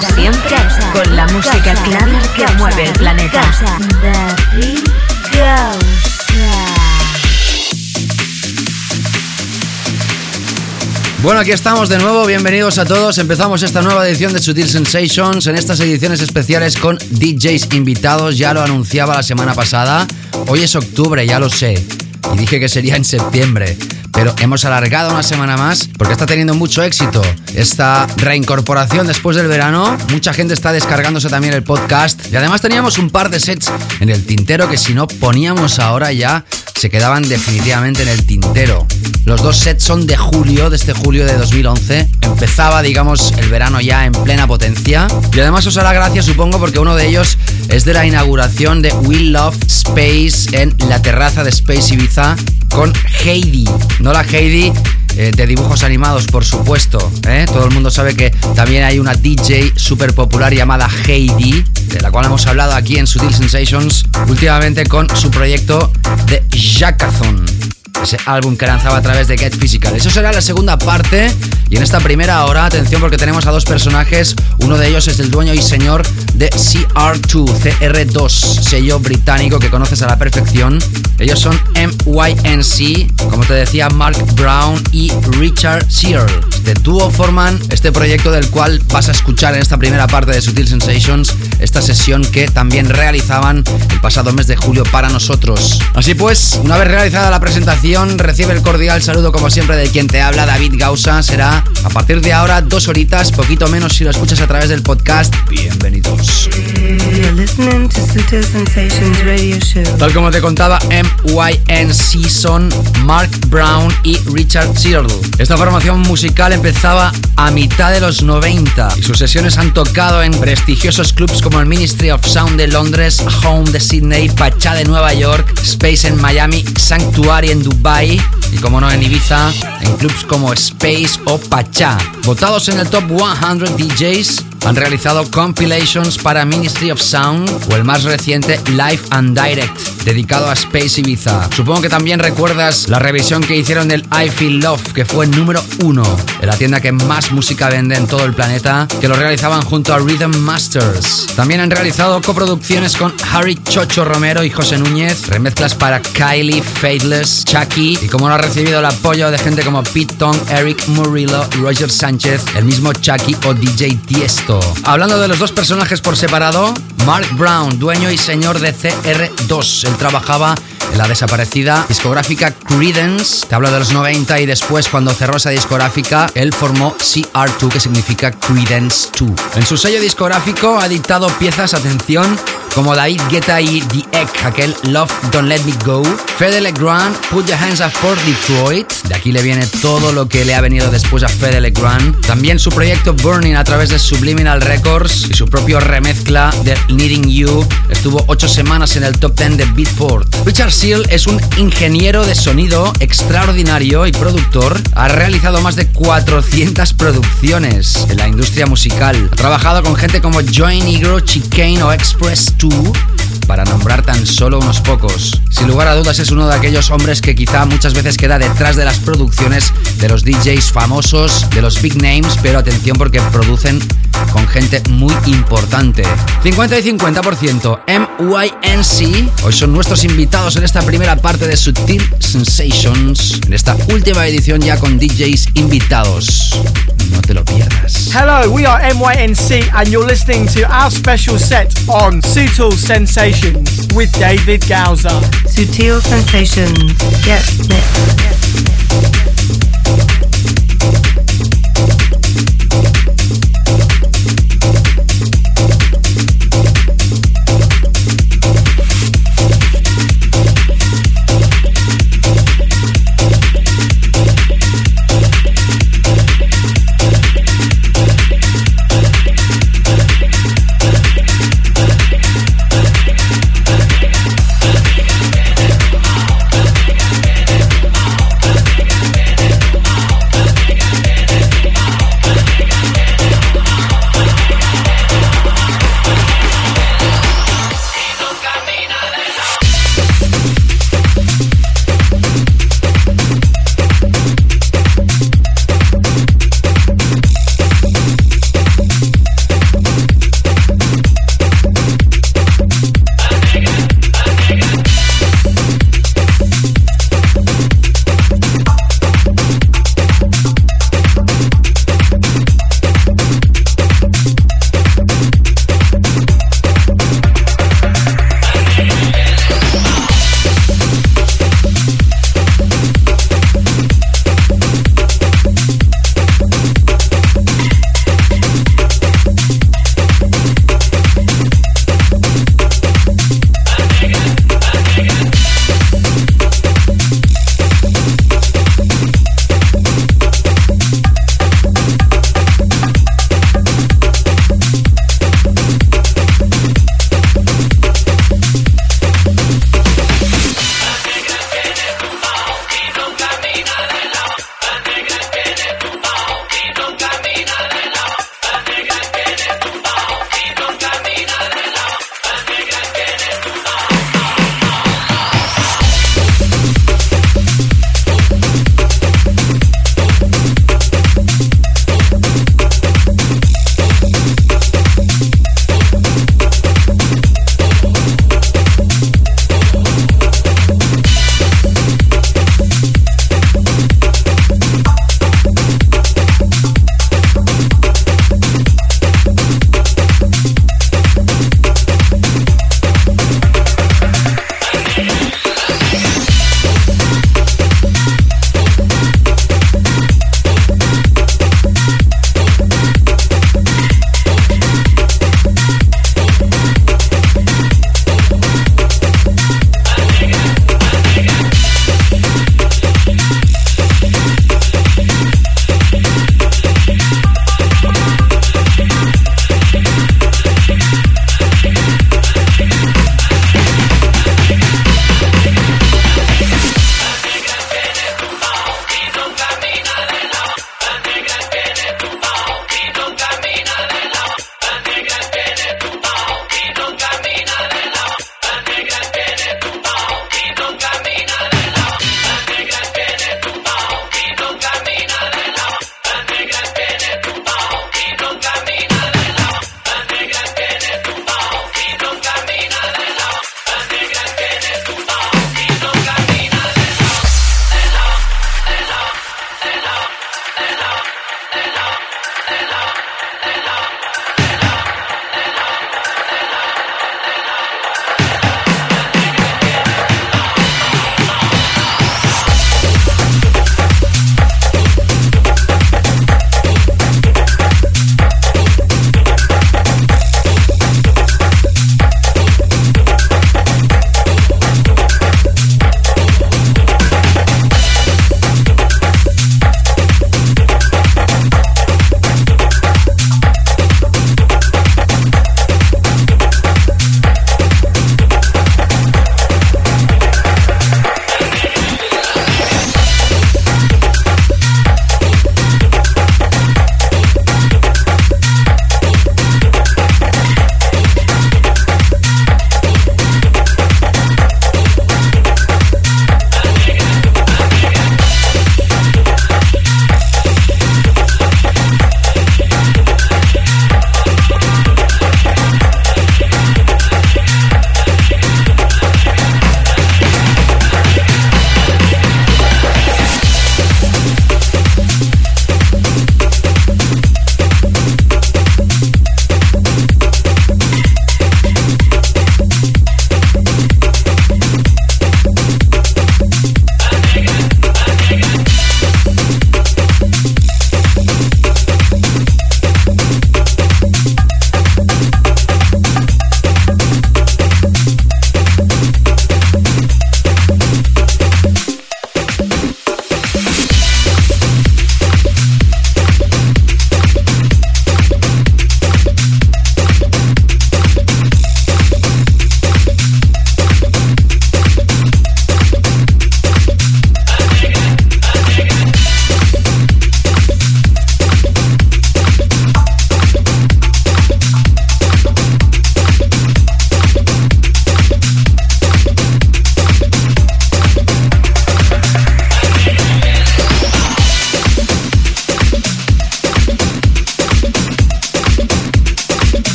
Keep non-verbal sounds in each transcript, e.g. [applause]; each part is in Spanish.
Siempre con la música clara que mueve el planeta. Bueno, aquí estamos de nuevo, bienvenidos a todos. Empezamos esta nueva edición de Sutil Sensations en estas ediciones especiales con DJs invitados, ya lo anunciaba la semana pasada. Hoy es octubre, ya lo sé, y dije que sería en septiembre pero hemos alargado una semana más porque está teniendo mucho éxito esta reincorporación después del verano. Mucha gente está descargándose también el podcast y además teníamos un par de sets en el tintero que si no poníamos ahora ya se quedaban definitivamente en el tintero. Los dos sets son de julio, de este julio de 2011. Empezaba, digamos, el verano ya en plena potencia. Y además os hará gracia, supongo, porque uno de ellos es de la inauguración de We Love Space en la terraza de Space Ibiza con Heidi. No la Heidi eh, de dibujos animados, por supuesto. ¿eh? Todo el mundo sabe que también hay una DJ súper popular llamada Heidi, de la cual hemos hablado aquí en Sutil Sensations últimamente con su proyecto de Jackathon ese álbum que lanzaba a través de Get Physical. Eso será la segunda parte y en esta primera hora, atención porque tenemos a dos personajes, uno de ellos es el dueño y señor de CR2, CR2, sello británico que conoces a la perfección. Ellos son MYNC, como te decía, Mark Brown y Richard Searle. De dúo forman este proyecto del cual vas a escuchar en esta primera parte de Sutil Sensations, esta sesión que también realizaban el pasado mes de julio para nosotros. Así pues, una vez realizada la presentación, recibe el cordial saludo como siempre de quien te habla, David Gausa. Será a partir de ahora dos horitas, poquito menos si lo escuchas a través del podcast. Bienvenidos. Tal como te contaba, MYNC son Mark Brown y Richard Searle. Esta formación musical empezaba a mitad de los 90 y sus sesiones han tocado en prestigiosos clubs como el Ministry of Sound de Londres, Home de Sydney, Pachá de Nueva York, Space en Miami, Sanctuary en Dubai y como no en Ibiza, en clubs como Space o Pachá. Votados en el top 100 DJs, han realizado compilations para Ministry of Sound o el más reciente Live and Direct, dedicado a Space Ibiza. Supongo que también recuerdas la revisión que hicieron del I Feel Love, que fue número uno en la tienda que más música vende en todo el planeta, que lo realizaban junto a Rhythm Masters. También han realizado coproducciones con Harry Chocho Romero y José Núñez, remezclas para Kylie, Faithless, Y como no ha recibido el apoyo de gente como Pete Tong, Eric Murillo, Roger Sánchez, el mismo Chucky o DJ Tiesto. Hablando de los dos personajes por separado, Mark Brown, dueño y señor de CR2. Él trabajaba en la desaparecida discográfica Credence. Te hablo de los 90 y después cuando cerró esa discográfica, él formó CR2, que significa Credence 2. En su sello discográfico ha dictado piezas, atención, como David Guetta y The Egg, aquel Love Don't Let Me Go, Fede Legrand, Put Your Hands Up for Detroit, de aquí le viene todo lo que le ha venido después a Fede Legrand, también su proyecto Burning a través de Subliminal Records y su propio remezcla de Needing You. Estuvo 8 semanas en el top 10 de Beatport. Richard Seal es un ingeniero de sonido extraordinario y productor, ha realizado más de 400 producciones en la industria musical, ha trabajado con gente como Joy Negro, Chicane o Express 2 two para nombrar tan solo unos pocos. Sin lugar a dudas es uno de aquellos hombres que quizá muchas veces queda detrás de las producciones de los DJs famosos, de los big names, pero atención porque producen con gente muy importante. 50 y 50%. MYNC, hoy son nuestros invitados en esta primera parte de Sutil Sensations, en esta última edición ya con DJs invitados. No te lo pierdas. Hello, we are MYNC, and you're listening to our special set on Sutil Sensations with David Gauza. Sutil Sensations. Yes, mix. that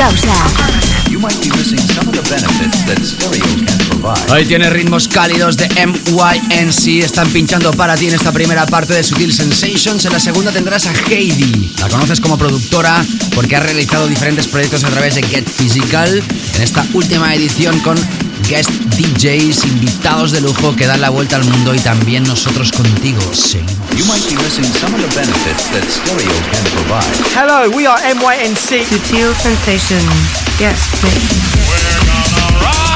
David Hoy tiene ritmos cálidos de MYNC. Están pinchando para ti en esta primera parte de Sutil Sensations. En la segunda tendrás a Heidi. La conoces como productora porque ha realizado diferentes proyectos a través de Get Physical. En esta última edición con guest DJs, invitados de lujo que dan la vuelta al mundo y también nosotros contigo. Seguimos. You might be missing some of the benefits that stereo can provide. Hello, we are MYNC. Sutil Sensations. Yes, please.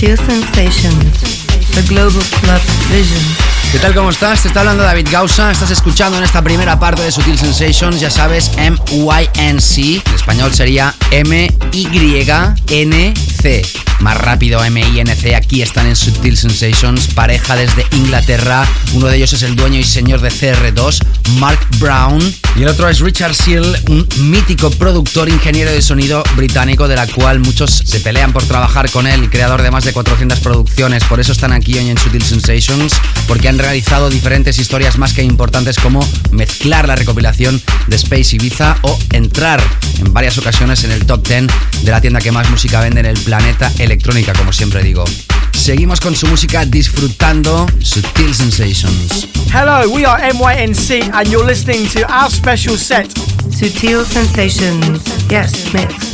Sutil Sensations, The Global Club Vision. ¿Qué tal? ¿Cómo estás? Te está hablando David Gausa. Estás escuchando en esta primera parte de Sutil Sensations, ya sabes, M-Y-N-C. En español sería M-Y-N-C. Más rápido, M-I-N-C. Aquí están en Sutil Sensations, pareja desde Inglaterra. Uno de ellos es el dueño y señor de CR2, Mark Brown. Y el otro es Richard Seal, un mítico productor ingeniero de sonido británico, de la cual muchos se pelean por trabajar con él, creador de más de 400 producciones. Por eso están aquí hoy en Sutil Sensations, porque han realizado diferentes historias más que importantes como mezclar la recopilación de Space Ibiza o entrar en varias ocasiones en el top 10 de la tienda que más música vende en el planeta electrónica, como siempre digo. Seguimos con su música disfrutando Sutil Sensations. Hello, we are MYNC and you're listening to our special set. Sutil Sensations. Yes, mix.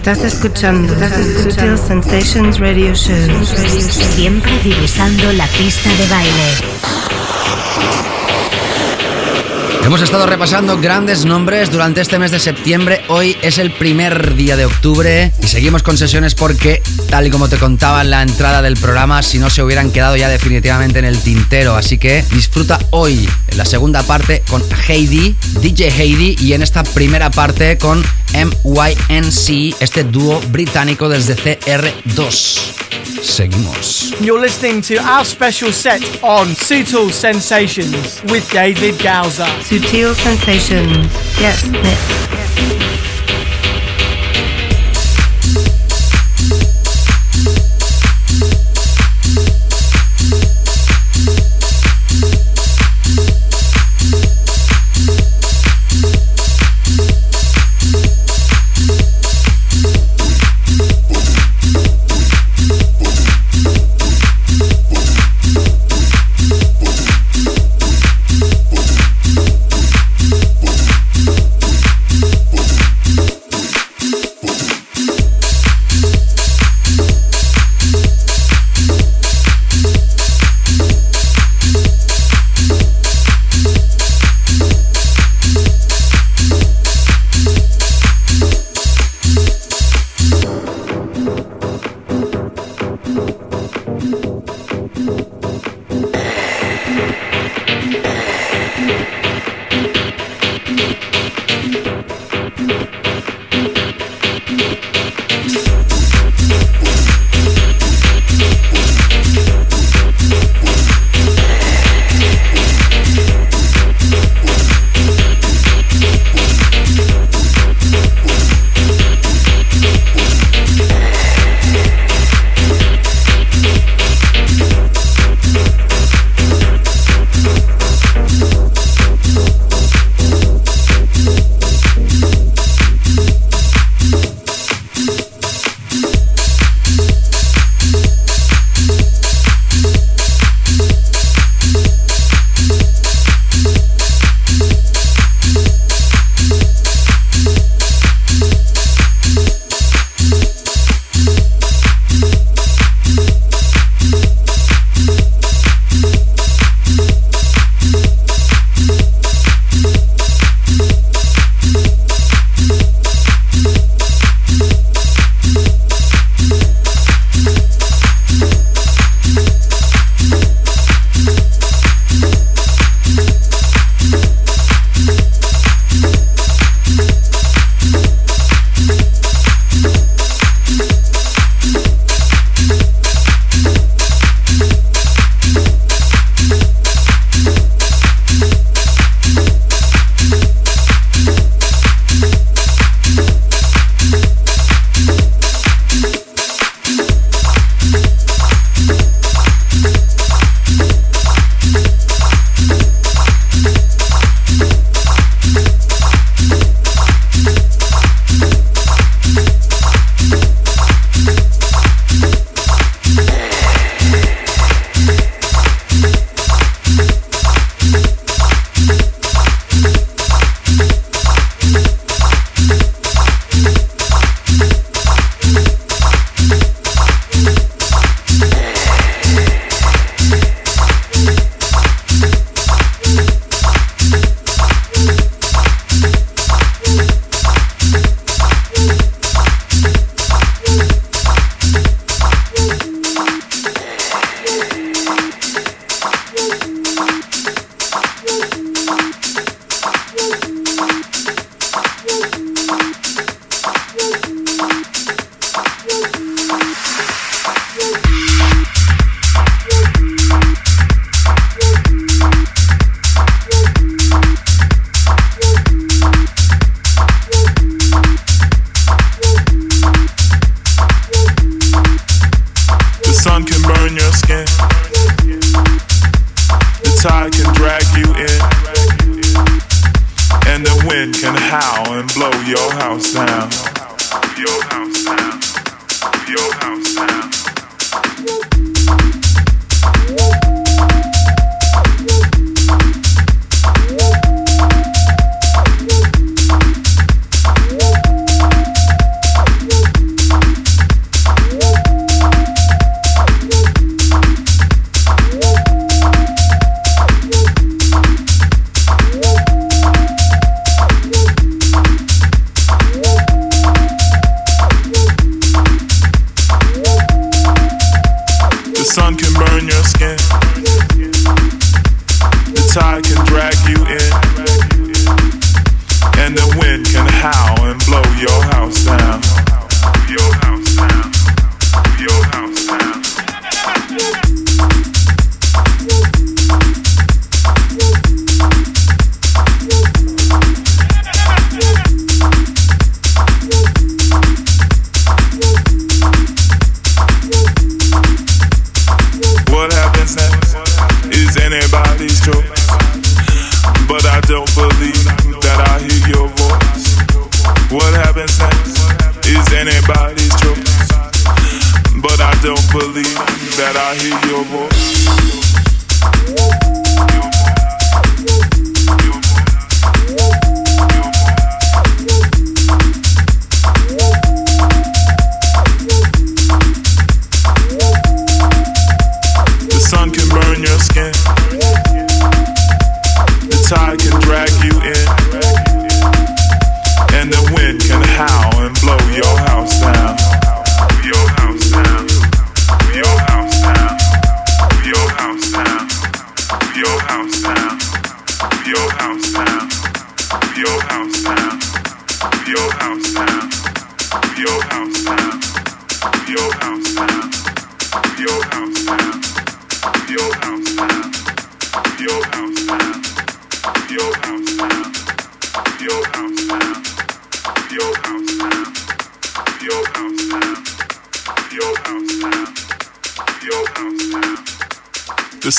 Estás escuchando, Estás escuchando Sensations Radio Show. Siempre divisando la pista de baile. Hemos estado repasando grandes nombres durante este mes de septiembre. Hoy es el primer día de octubre y seguimos con sesiones porque, tal y como te contaba en la entrada del programa, si no se hubieran quedado ya definitivamente en el tintero. Así que disfruta hoy en la segunda parte con Heidi, DJ Heidi, y en esta primera parte con MYNC, este dúo británico desde CR2. Seguimos. You're listening to our special set on Sutil Sensations with David Gauza. Sutil Sensations. Yes, mix.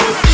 Thank you.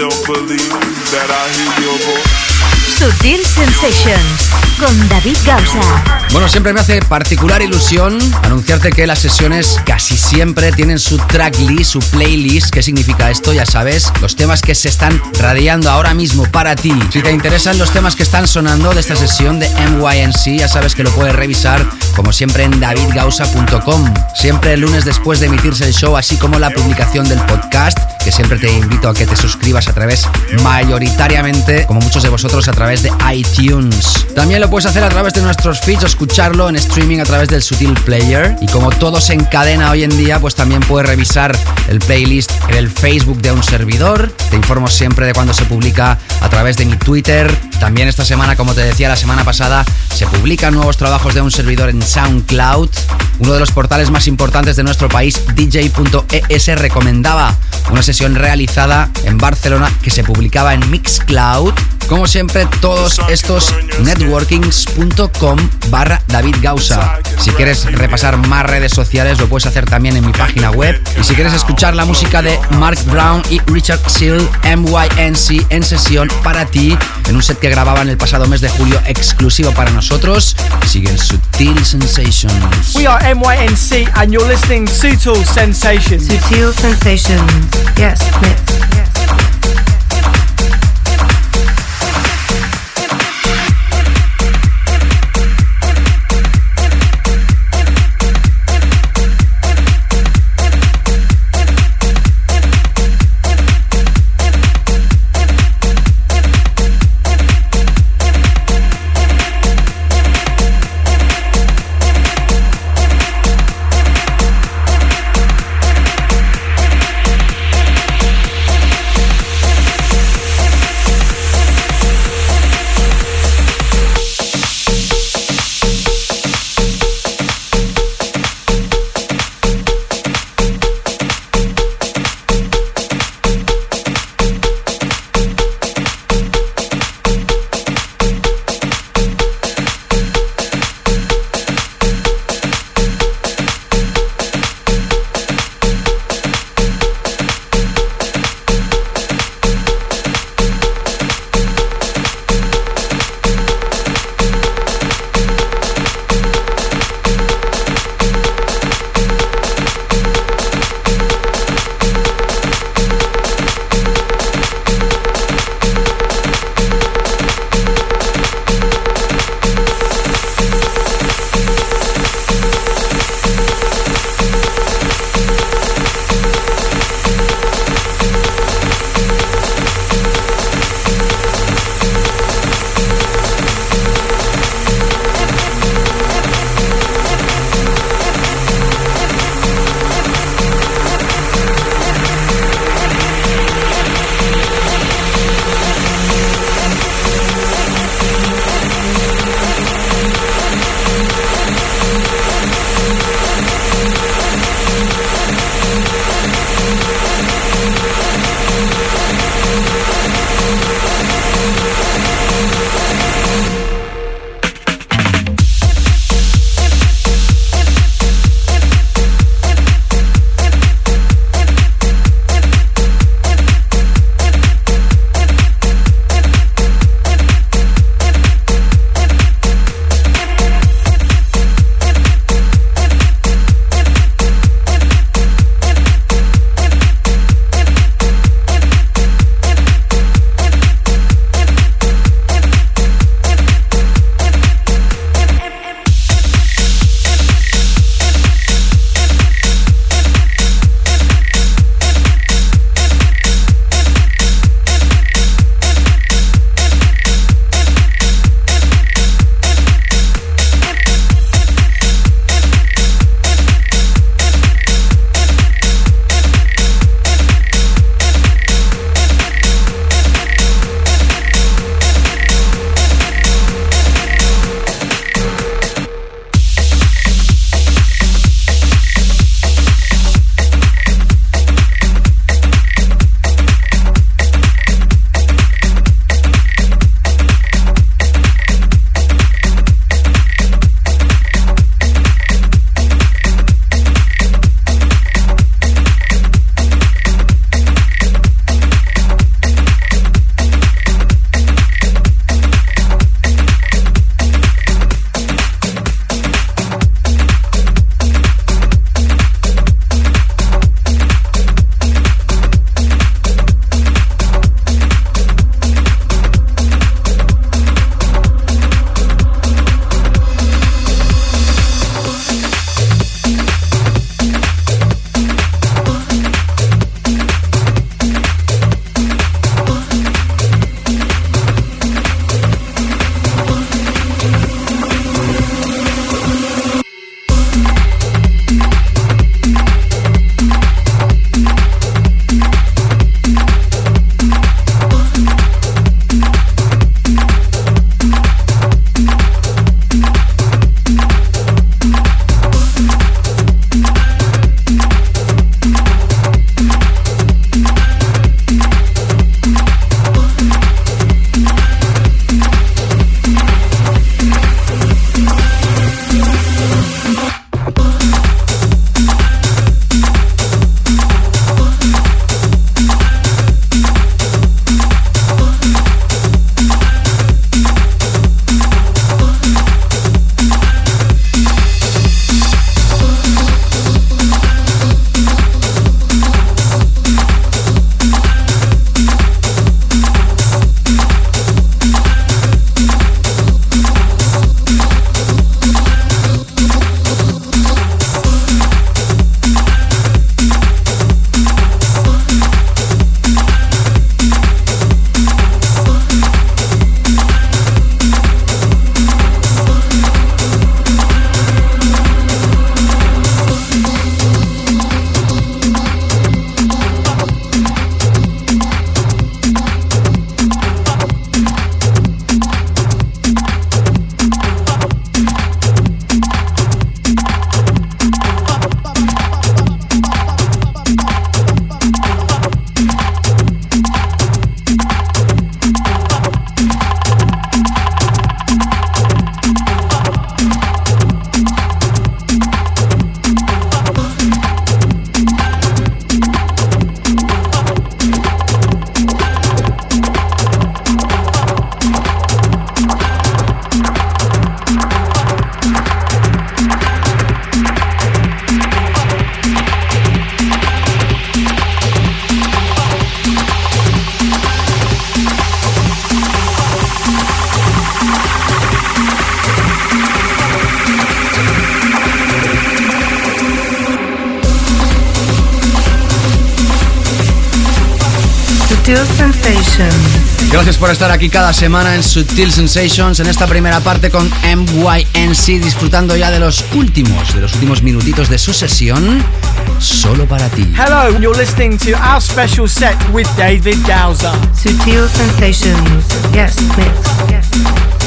Don't believe that I hear your voice. Sutil Sensations con David Gausa. Bueno, siempre me hace particular ilusión anunciarte que las sesiones casi siempre tienen su tracklist, su playlist. ¿Qué significa esto? Ya sabes, los temas que se están radiando ahora mismo para ti. Si te interesan los temas que están sonando de esta sesión de MYNC, ya sabes que lo puedes revisar como siempre en davidgausa.com. Siempre el lunes después de emitirse el show, así como la publicación del podcast, siempre te invito a que te suscribas a través mayoritariamente, como muchos de vosotros, a través de iTunes. También lo puedes hacer a través de nuestros feeds, o escucharlo en streaming a través del Sutil Player. Y como todo se encadena hoy en día, pues también puedes revisar el playlist en el Facebook de un servidor. Te informo siempre de cuando se publica a través de mi Twitter. También esta semana, como te decía la semana pasada, se publican nuevos trabajos de un servidor en SoundCloud. Uno de los portales más importantes de nuestro país, DJ.es, recomendaba una sesión realizada en Barcelona que se publicaba en Mixcloud. Como siempre, todos estos networkings.com barra David Gausa. Si quieres repasar más redes sociales, lo puedes hacer también en mi página web. Y si quieres escuchar la música de Mark Brown y Richard Seal, MYNC, en sesión para ti, en un set que grababan el pasado mes de julio exclusivo para nosotros, siguen Sutil Sensations. We are MYNC and you're listening to Sutil Sensations. Sutil Sensations. Yes, mix. What por estar aquí cada semana en Sutil Sensations en esta primera parte con MYNC disfrutando ya de los últimos, de los últimos minutitos de su sesión solo para ti. Hello, you're listening to our special set with David Gausa. Sutil Sensations. Yes, mix. Yes.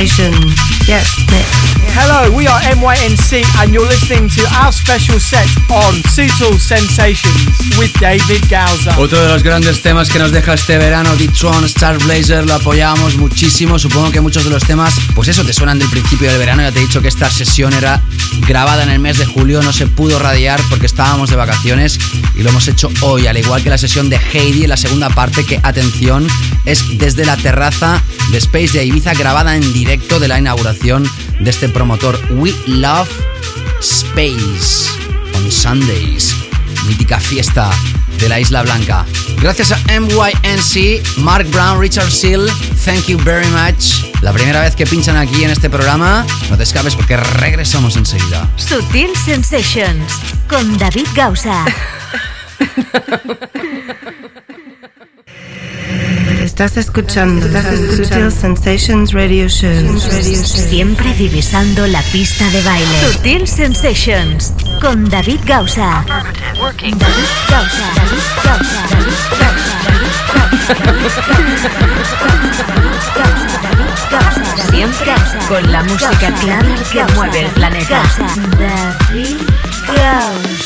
Sensations. Yes, mix. Hello, we are MYNC and you're listening to our special set on Sutil Sensations with David Gauza. Otro de los grandes temas que nos deja este verano, D-Tron, Star Blazer, lo apoyamos muchísimo. Supongo que muchos de los temas, pues eso, te suenan del principio del verano. Ya te he dicho que esta sesión era grabada en el mes de julio, no se pudo radiar porque estábamos de vacaciones y lo hemos hecho hoy, al igual que la sesión de Heidi en la segunda parte, que atención, es desde la terraza de Space de Ibiza, grabada en directo de la inauguración de este promotor We Love Space on Sundays, mítica fiesta de la Isla Blanca. Gracias a MYNC, Mark Brown, Richard Seal, thank you very much. La primera vez que pinchan aquí en este programa, no te escapes porque regresamos enseguida. Sutil Sensations con David Gausa. [laughs] Estás escuchando Sutil Sensations Radio Show. Siempre divisando la pista de baile. Sutil Sensations con David Gausa. David Gausa. David Gausa. David Gausa. Siempre con la música clara que mueve el planeta. David Gausa.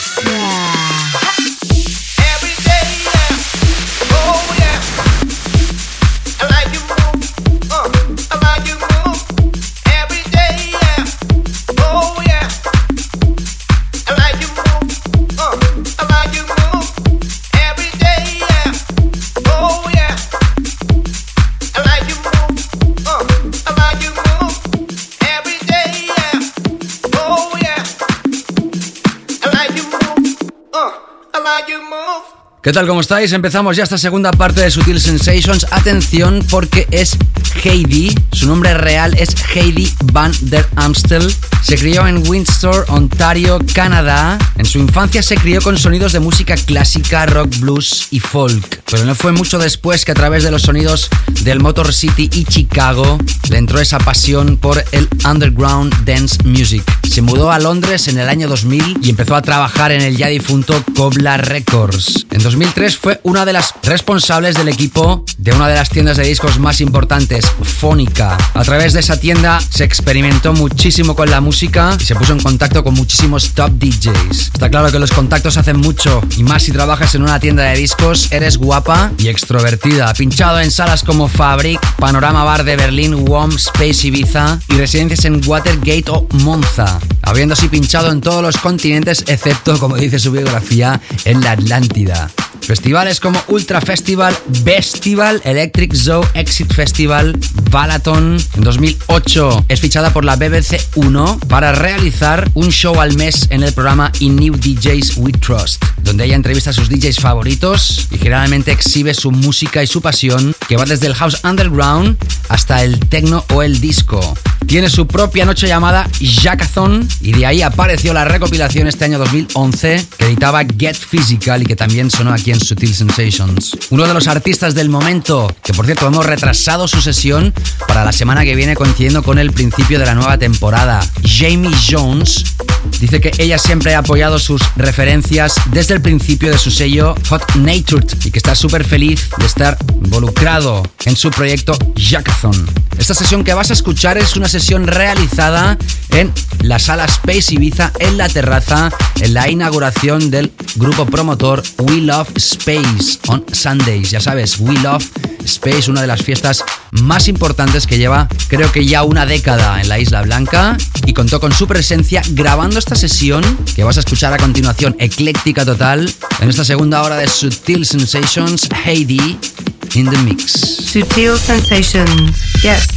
¿Qué tal? ¿Cómo estáis? Empezamos ya esta segunda parte de Sutil Sensations. Atención porque es Heidi. Su nombre real es Heidi Van der Amstel. Se crió en Windsor, Ontario, Canadá. En su infancia se crió con sonidos de música clásica, rock, blues y folk. Pero no fue mucho después que a través de los sonidos del Motor City y Chicago le entró esa pasión por el underground dance music. Se mudó a Londres en el año 2000 y empezó a trabajar en el ya difunto Cobla Records. En 2003 fue una de las responsables del equipo de una de las tiendas de discos más importantes, Fónica. A través de esa tienda se experimentó muchísimo con la música y se puso en contacto con muchísimos top DJs. Está claro que los contactos hacen mucho y más si trabajas en una tienda de discos, eres guapa y extrovertida. Pinchado en salas como Fabric, Panorama Bar de Berlín, WOM, Space Ibiza y residencias en Watergate o Monza. Habiendo así pinchado en todos los continentes excepto, como dice su biografía, en la Atlántida. Festivales como Ultra Festival, Festival, Electric Zoo, Exit Festival, Balaton. En 2008 es fichada por la BBC 1 para realizar un show al mes en el programa In New DJs We Trust, donde ella entrevista a sus DJs favoritos y generalmente exhibe su música y su pasión, que va desde el house underground hasta el techno o el disco. Tiene su propia noche llamada Jackathon y de ahí apareció la recopilación este año 2011 que editaba Get Physical y que también sonó aquí en Sutil Sensations. Uno de los artistas del momento, que por cierto hemos retrasado su sesión para la semana que viene coincidiendo con el principio de la nueva temporada. Jamie Jones dice que ella siempre ha apoyado sus referencias desde el principio de su sello Hot Natured y que está súper feliz de estar involucrado en su proyecto Jackathon. Esta sesión que vas a escuchar es una sesión realizada en la sala Space Ibiza en la terraza en la inauguración del grupo promotor We Love Space on Sundays. Ya sabes, We Love Space, una de las fiestas más importantes que lleva creo que ya una década en la Isla Blanca y contó con su presencia grabando esta sesión que vas a escuchar a continuación, ecléctica total, en esta segunda hora de Sutil Sensations, Heidi in the mix. Sutil Sensations. Yes.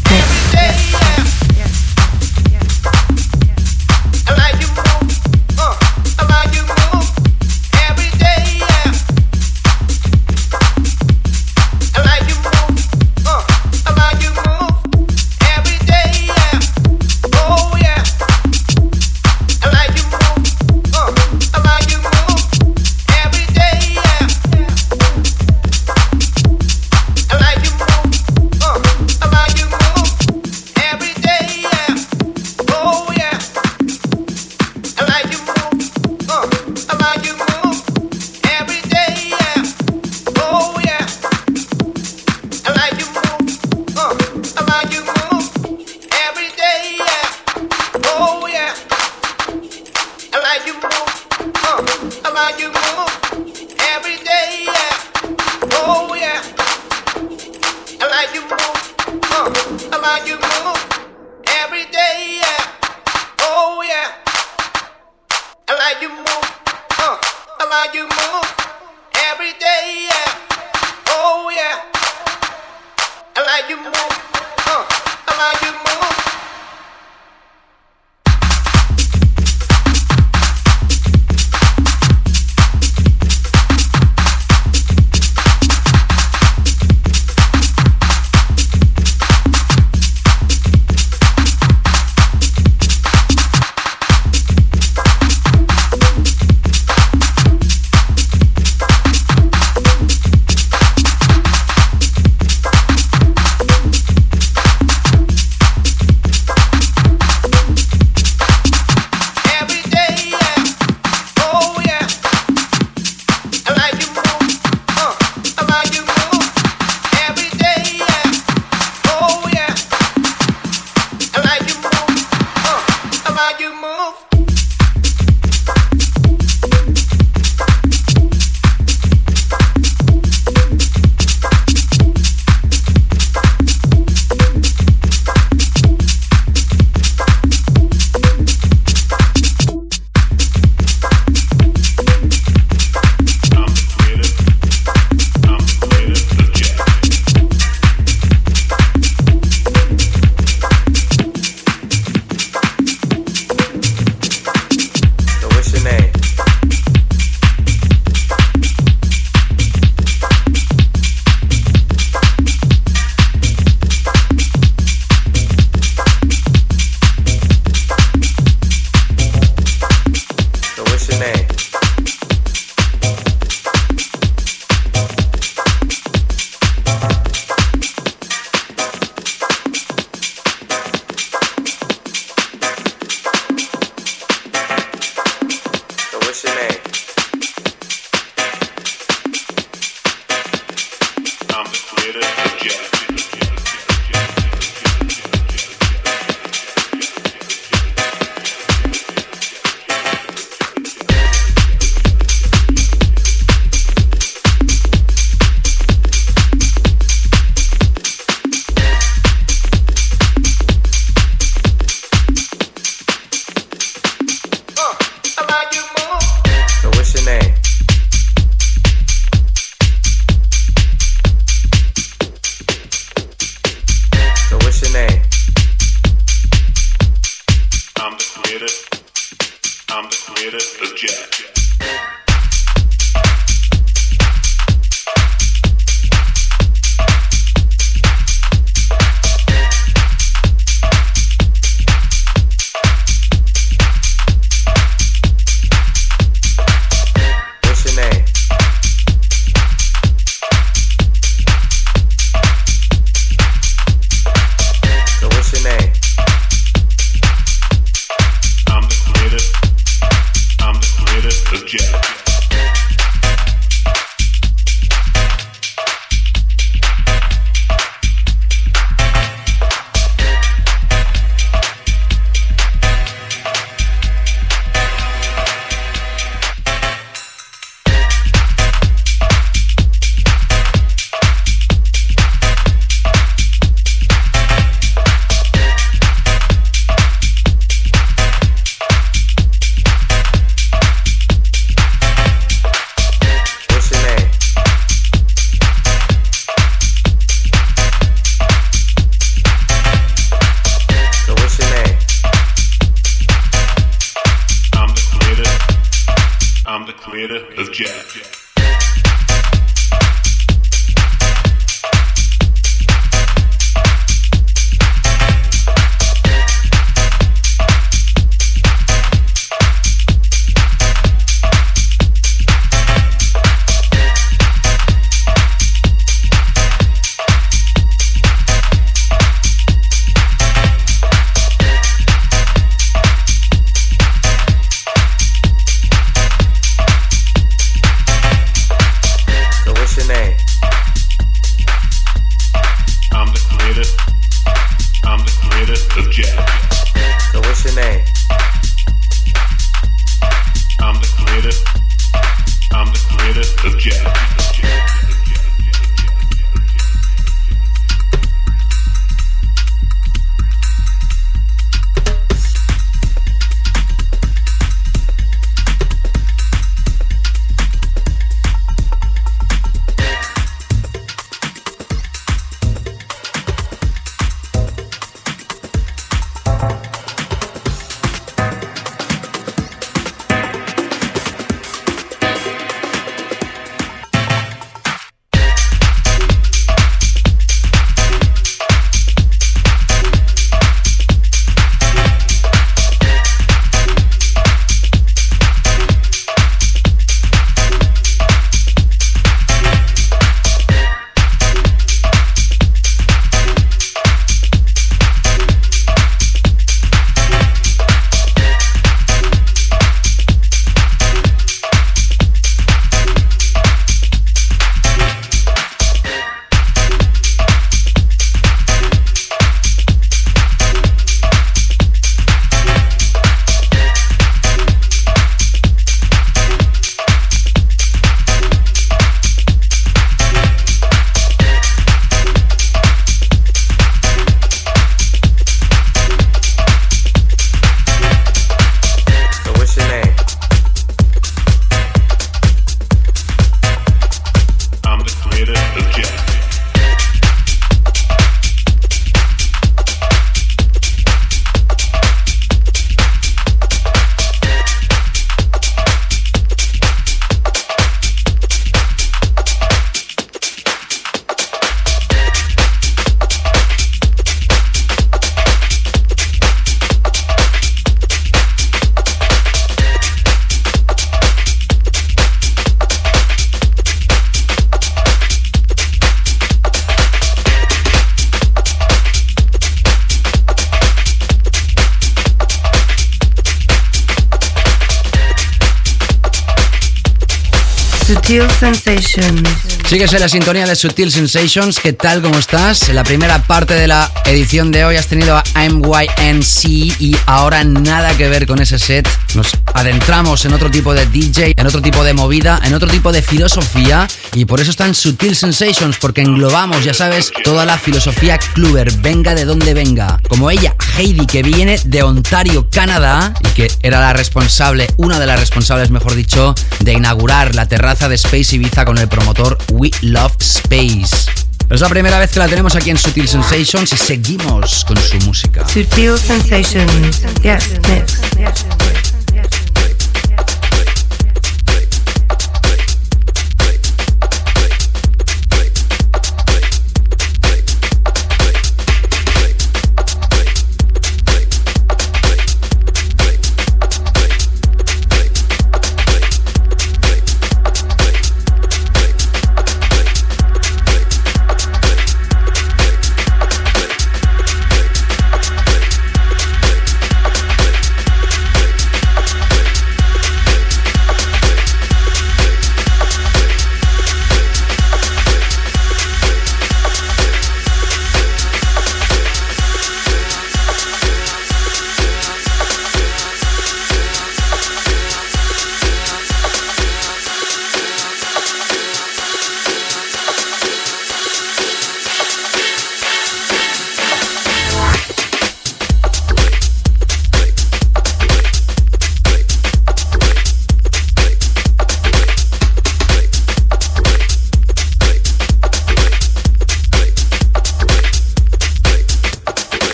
Sensations. Sigues en la sintonía de Sutil Sensations. ¿Qué tal? ¿Cómo estás? En la primera parte de la edición de hoy has tenido a MYNC y ahora nada que ver con ese set. Nos adentramos en otro tipo de DJ, en otro tipo de movida, en otro tipo de filosofía y por eso están Sutil Sensations porque englobamos, ya sabes, toda la filosofía cluber, venga de donde venga. Como ella, Heidi, que viene de Ontario, Canadá que era la responsable, una de las responsables, mejor dicho, de inaugurar la terraza de Space Ibiza con el promotor We Love Space. Es la primera vez que la tenemos aquí en Sutil Sensations y seguimos con su música. Sutil Sensations. Yes, mix.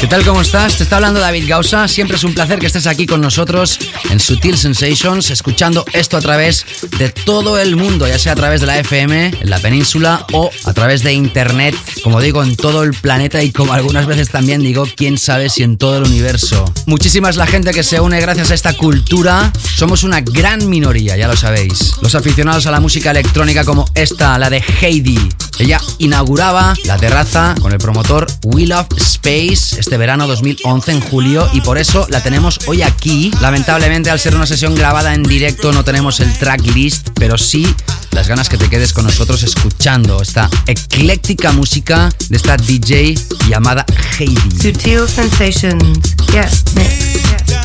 ¿Qué tal? ¿Cómo estás? Te está hablando David Gausa. Siempre es un placer que estés aquí con nosotros en Sutil Sensations, escuchando esto a través de todo el mundo, ya sea a través de la FM, en la península o a través de internet, como digo, en todo el planeta y como algunas veces también digo, quién sabe si en todo el universo. Muchísima es la gente que se une gracias a esta cultura. Somos una gran minoría, ya lo sabéis. Los aficionados a la música electrónica como esta, la de Heidi. Ella inauguraba la terraza con el promotor Will of Space este verano 2011 en julio y por eso la tenemos hoy aquí. Lamentablemente al ser una sesión grabada en directo no tenemos el tracklist, pero sí las ganas que te quedes con nosotros escuchando esta ecléctica música de esta DJ llamada Heidi. Sutil Sensations. Yes, sabes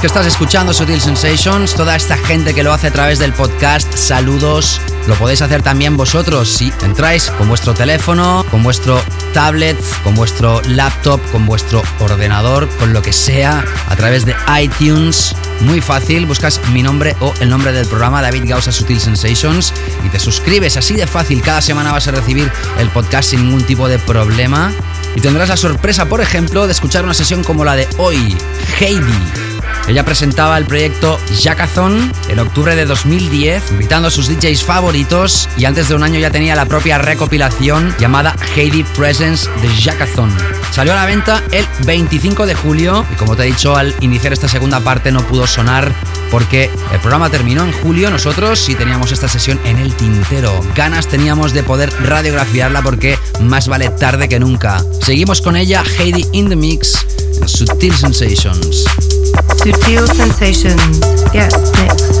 que estás escuchando Sutil Sensations, toda esta gente que lo hace a través del podcast, saludos. Lo podéis hacer también vosotros si entráis con vuestro teléfono, con vuestro tablet, con vuestro laptop, con vuestro ordenador, con lo que sea, a través de iTunes. Muy fácil, buscas mi nombre o el nombre del programa David Gausa Sutil Sensations y te suscribes así de fácil. Cada semana vas a recibir el podcast sin ningún tipo de problema. Y tendrás la sorpresa, por ejemplo, de escuchar una sesión como la de hoy, Heidi. Ella presentaba el proyecto Jackathon en octubre de 2010, invitando a sus DJs favoritos y antes de un año ya tenía la propia recopilación llamada Heidi Presence de Jackathon. Salió a la venta el 25 de julio y como te he dicho al iniciar esta segunda parte no pudo sonar porque el programa terminó en julio, nosotros sí teníamos esta sesión en el tintero. Ganas teníamos de poder radiografiarla porque más vale tarde que nunca. Seguimos con ella, Heidi in the Mix, Sutil Sensations. To feel sensations, yes, next.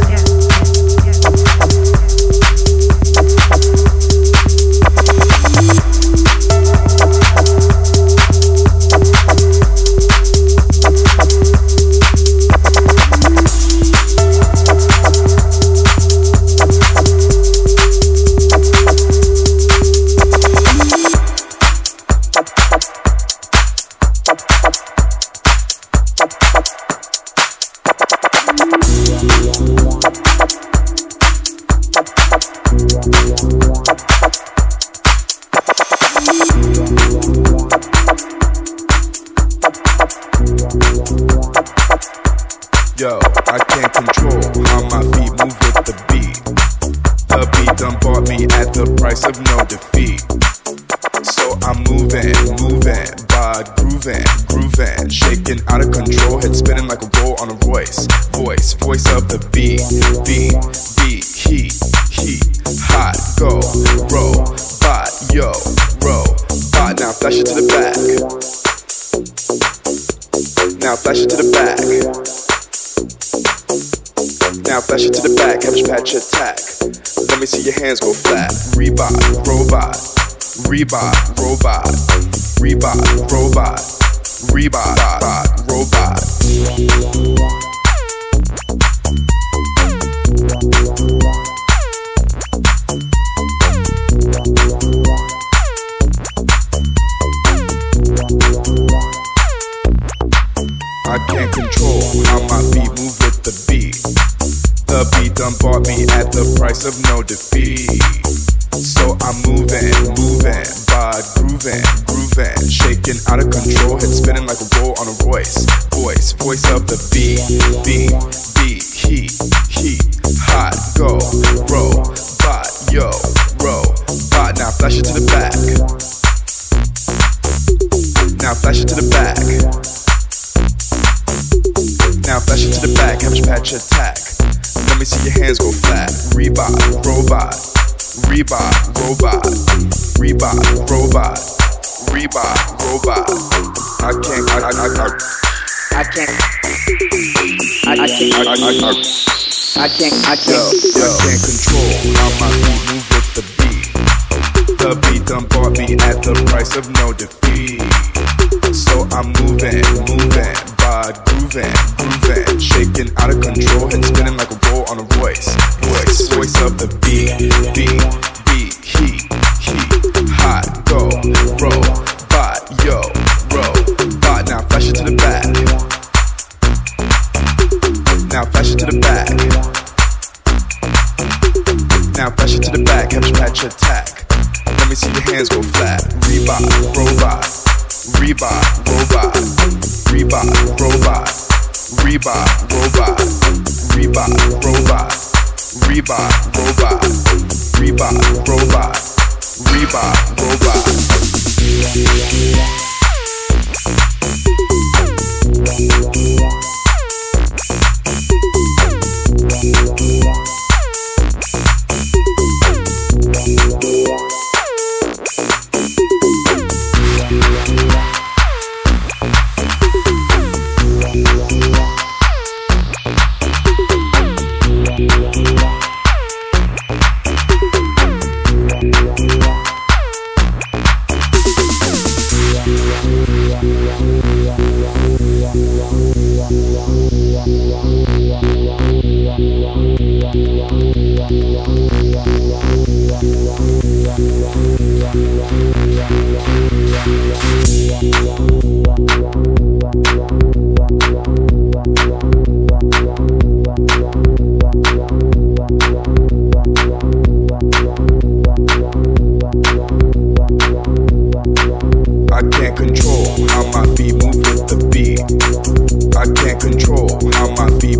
Reebok, robot, Reebok, robot, Reebok, robot. I can't control how my feet move with the beat. The beat done bought me at the price of no defeat. So I'm moving, moving, body grooving, grooving, shaking out of control, head spinning like a roll on a Royce. Voice, voice of the beat, beat, beat, heat, heat, hot, go, roll, bot, yo, roll, bot. Now flash it to the back. Now flash it to the back. Now flash it to the back, cabbage patch attack. Let me see your hands go flat. Reebok, robot. Reebok, robot. Reebok, robot. Reebok, robot. I can't, I, I, I, I can't. I, I can't, I, I, I, I can't, I can't, yo, I can't control how my feet move with the beat. The beat done bought me at the price of no defeat. So I'm moving, moving, body grooving, grooving, shaking out of control, head spinning like a roll on a voice voice, voice of the beat, beat, beat, heat, heat, hot, go, roll, bot, yo, roll, bot. Now flash it to the back. Now flash it to the back. Now flash it to the back. Catch, patch, attack. Let me see your hands go flat. Reebok, robot. Reebok, robot. Reebok, robot. Reebok, robot. Reebok, robot. Reebok, robot. Reebok, robot. Reebok, robot. control how my feet move with the beat. I can't control how my feet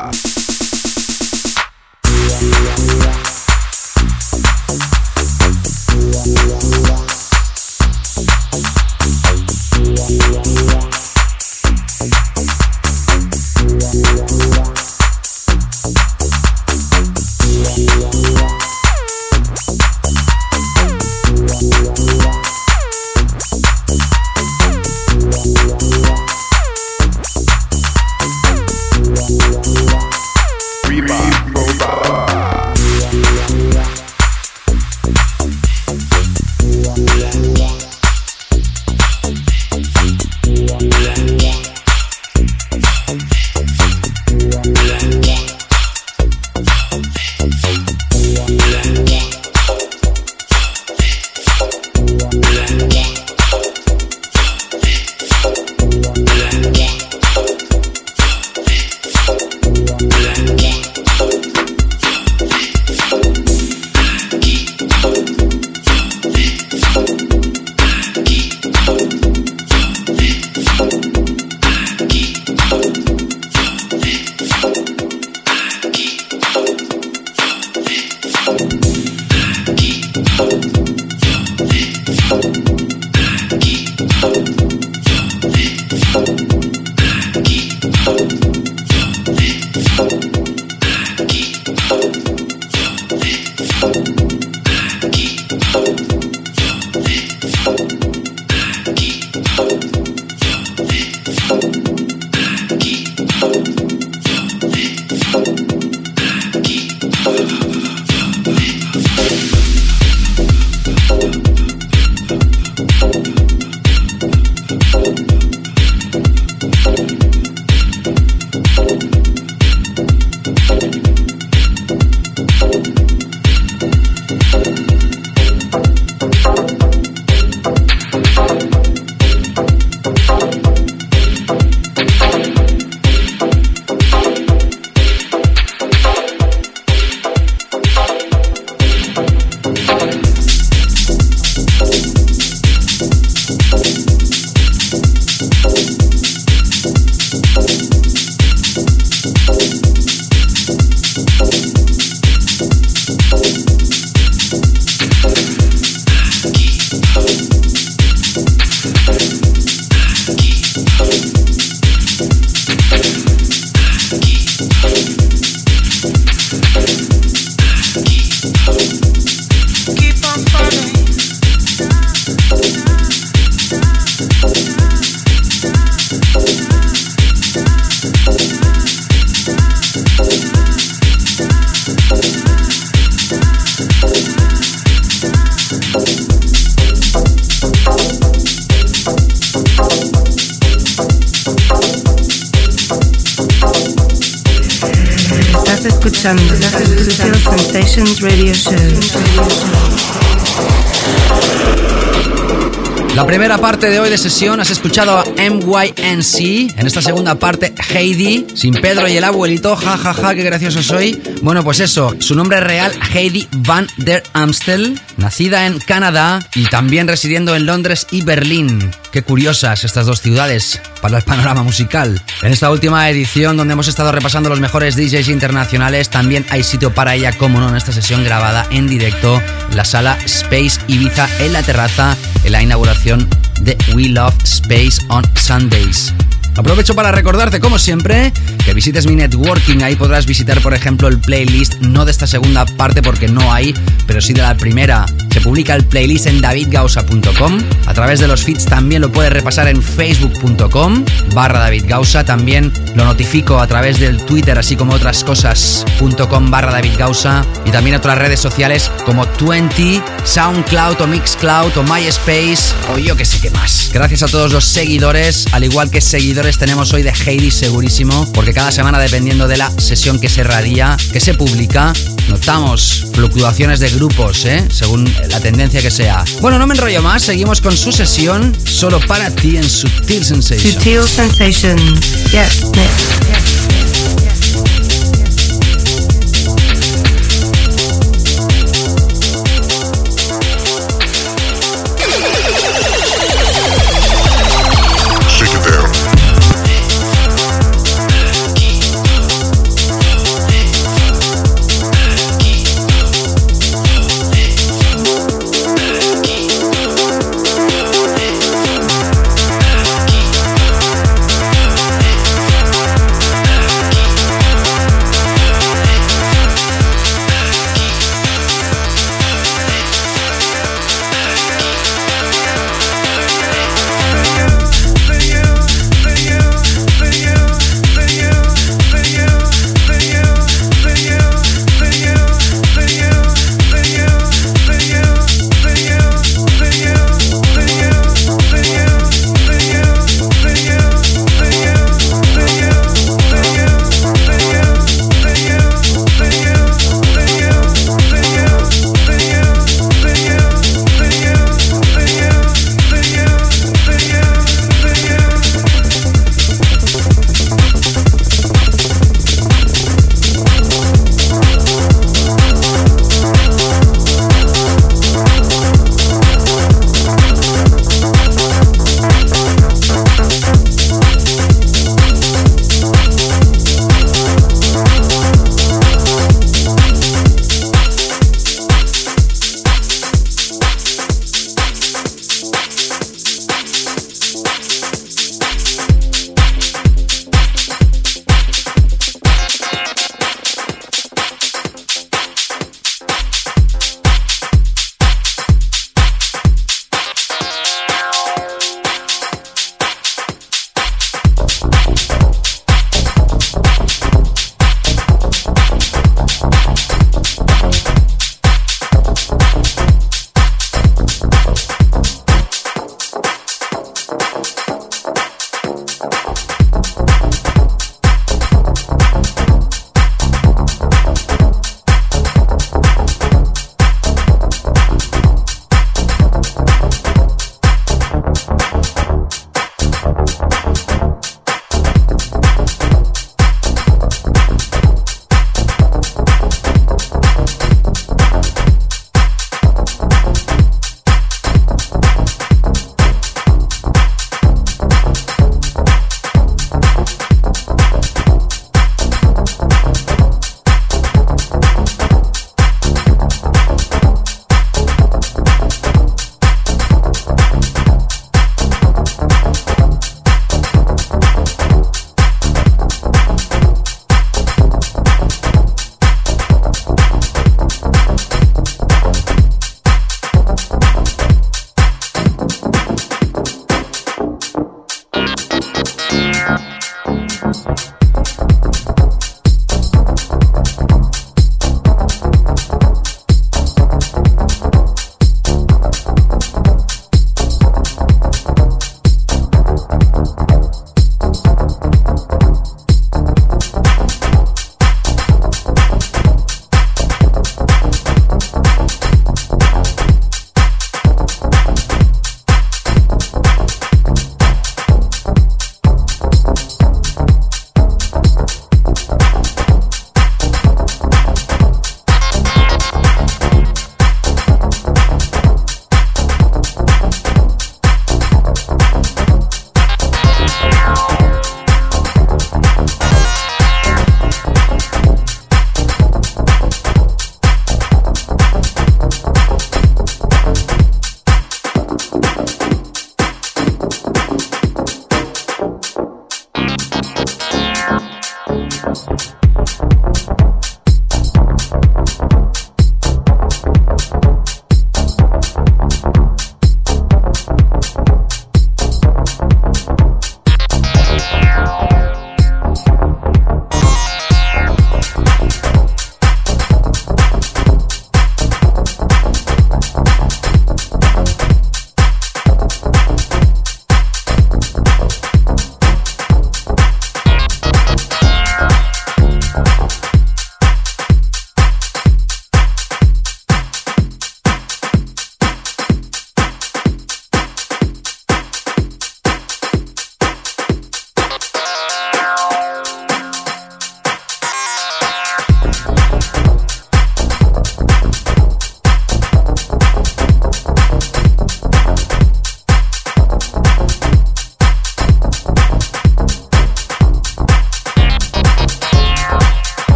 parte de hoy de sesión has escuchado a MYNC. En esta segunda parte, Heidi, sin Pedro y el abuelito. Ja, ja, ja, qué gracioso soy. Bueno, pues eso, su nombre real, Heidi Van der Amstel. Nacida en Canadá y también residiendo en Londres y Berlín. Qué curiosas estas dos ciudades para el panorama musical. En esta última edición donde hemos estado repasando los mejores DJs internacionales, también hay sitio para ella, como no, en esta sesión grabada en directo la sala Space Ibiza en la terraza en la inauguración de We Love Space on Sundays. Aprovecho para recordarte, como siempre, que visites mi networking. Ahí podrás visitar, por ejemplo, el playlist, no de esta segunda parte porque no hay, pero sí de la primera. Se publica el playlist en davidgausa.com. A través de los feeds también lo puedes repasar en facebook.com barra davidgausa. También lo notifico a través del Twitter, así como otras cosas.com barra davidgausa. Y también otras redes sociales como 20, SoundCloud o Mixcloud o MySpace o yo que sé qué más. Gracias a todos los seguidores, al igual que seguidores tenemos hoy de Heidi segurísimo, porque cada semana dependiendo de la sesión que se radia, que se publica, notamos fluctuaciones de grupos, ¿eh? según la tendencia que sea. Bueno, no me enrollo más, seguimos con su sesión solo para ti en Subtil Sensations. Subtil Sensations. Yes, next. Sutil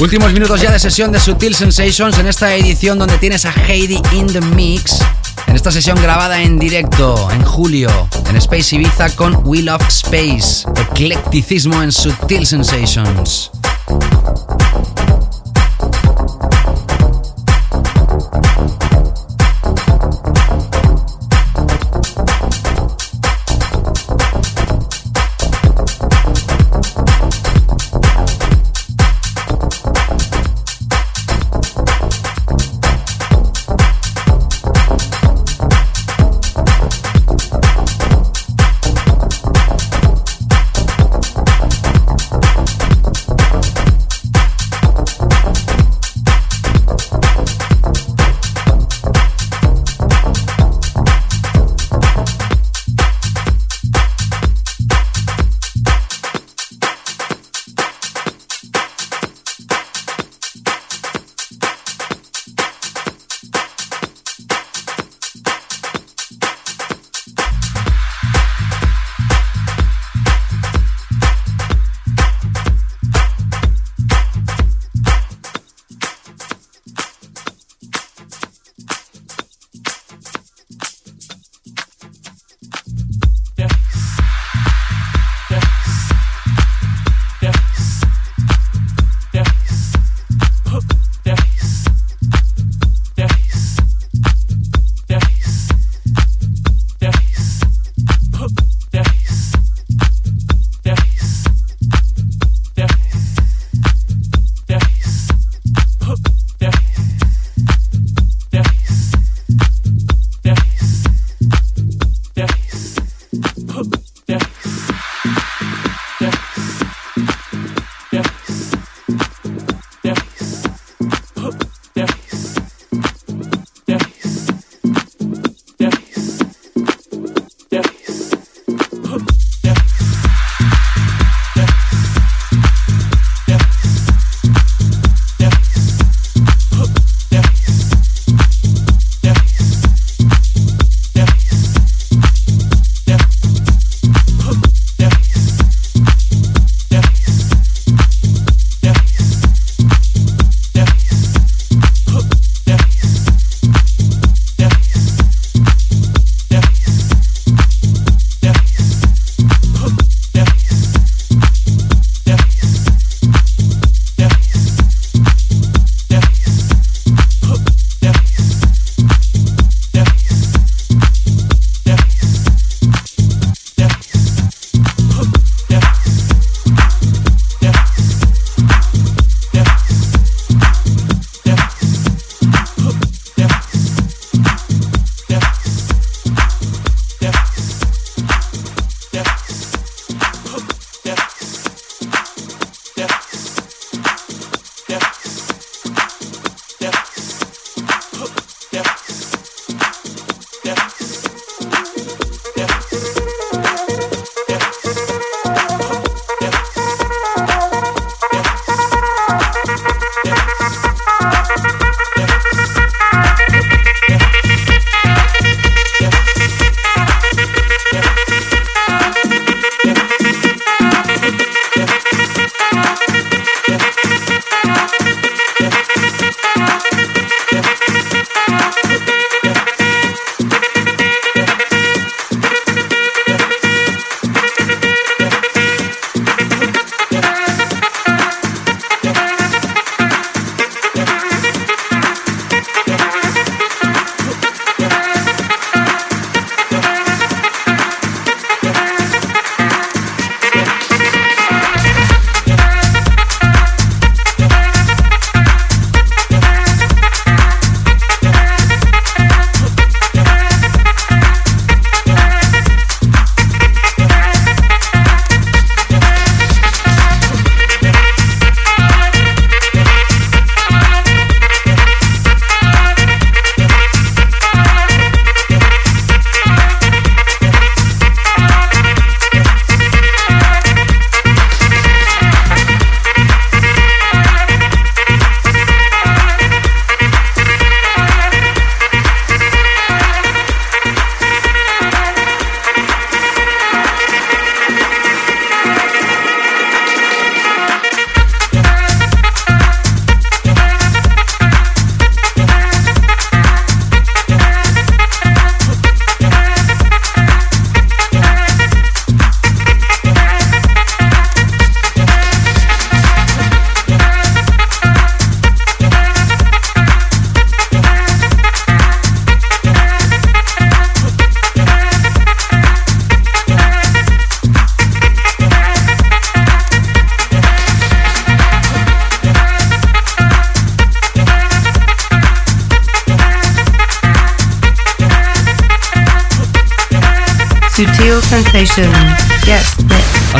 Últimos minutos ya de sesión de Sutil Sensations en esta edición donde tienes a Heidi in the Mix. En esta sesión grabada en directo en julio en Space Ibiza con Will of Space. Eclecticismo en Sutil. Sensations.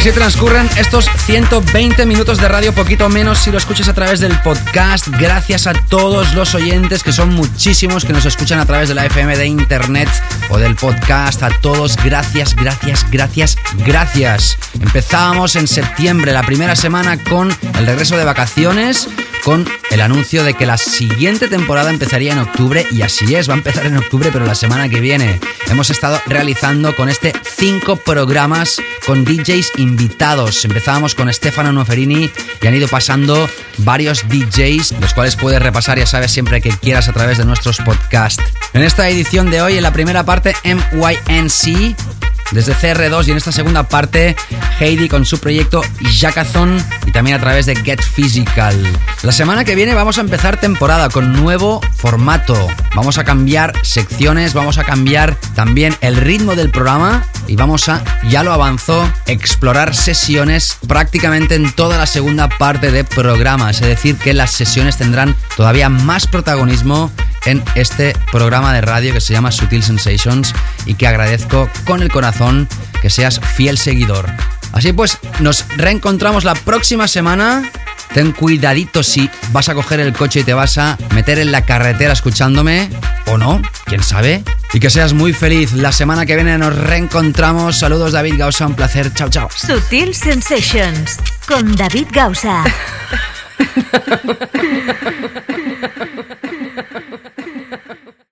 Así transcurren estos 120 minutos de radio, poquito menos si lo escuchas a través del podcast. Gracias a todos los oyentes, que son muchísimos, que nos escuchan a través de la FM de Internet o del podcast. A todos, gracias, gracias, gracias, gracias. Empezábamos en septiembre, la primera semana, con el regreso de vacaciones con el anuncio de que la siguiente temporada empezaría en octubre y así es, va a empezar en octubre pero la semana que viene. Hemos estado realizando con este cinco programas con DJs invitados. Empezábamos con Stefano Noferini y han ido pasando varios DJs, los cuales puedes repasar, ya sabes, siempre que quieras a través de nuestros podcasts. En esta edición de hoy, en la primera parte, MYNC desde CR2 y en esta segunda parte Heidi con su proyecto Jackathon y también a través de Get Physical. La semana que viene vamos a empezar temporada con nuevo formato. Vamos a cambiar secciones, vamos a cambiar también el ritmo del programa y vamos a, ya lo avanzó, explorar sesiones prácticamente en toda la segunda parte de programa. Es decir, que las sesiones tendrán todavía más protagonismo en este programa de radio que se llama Sutil Sensations y que agradezco con el corazón que seas fiel seguidor. Así pues, nos reencontramos la próxima semana. Ten cuidadito si vas a coger el coche y te vas a meter en la carretera escuchándome o no, quién sabe. Y que seas muy feliz. La semana que viene nos reencontramos. Saludos David Gausa, un placer. Chao, chao. Sutil Sensations con David Gausa. [laughs]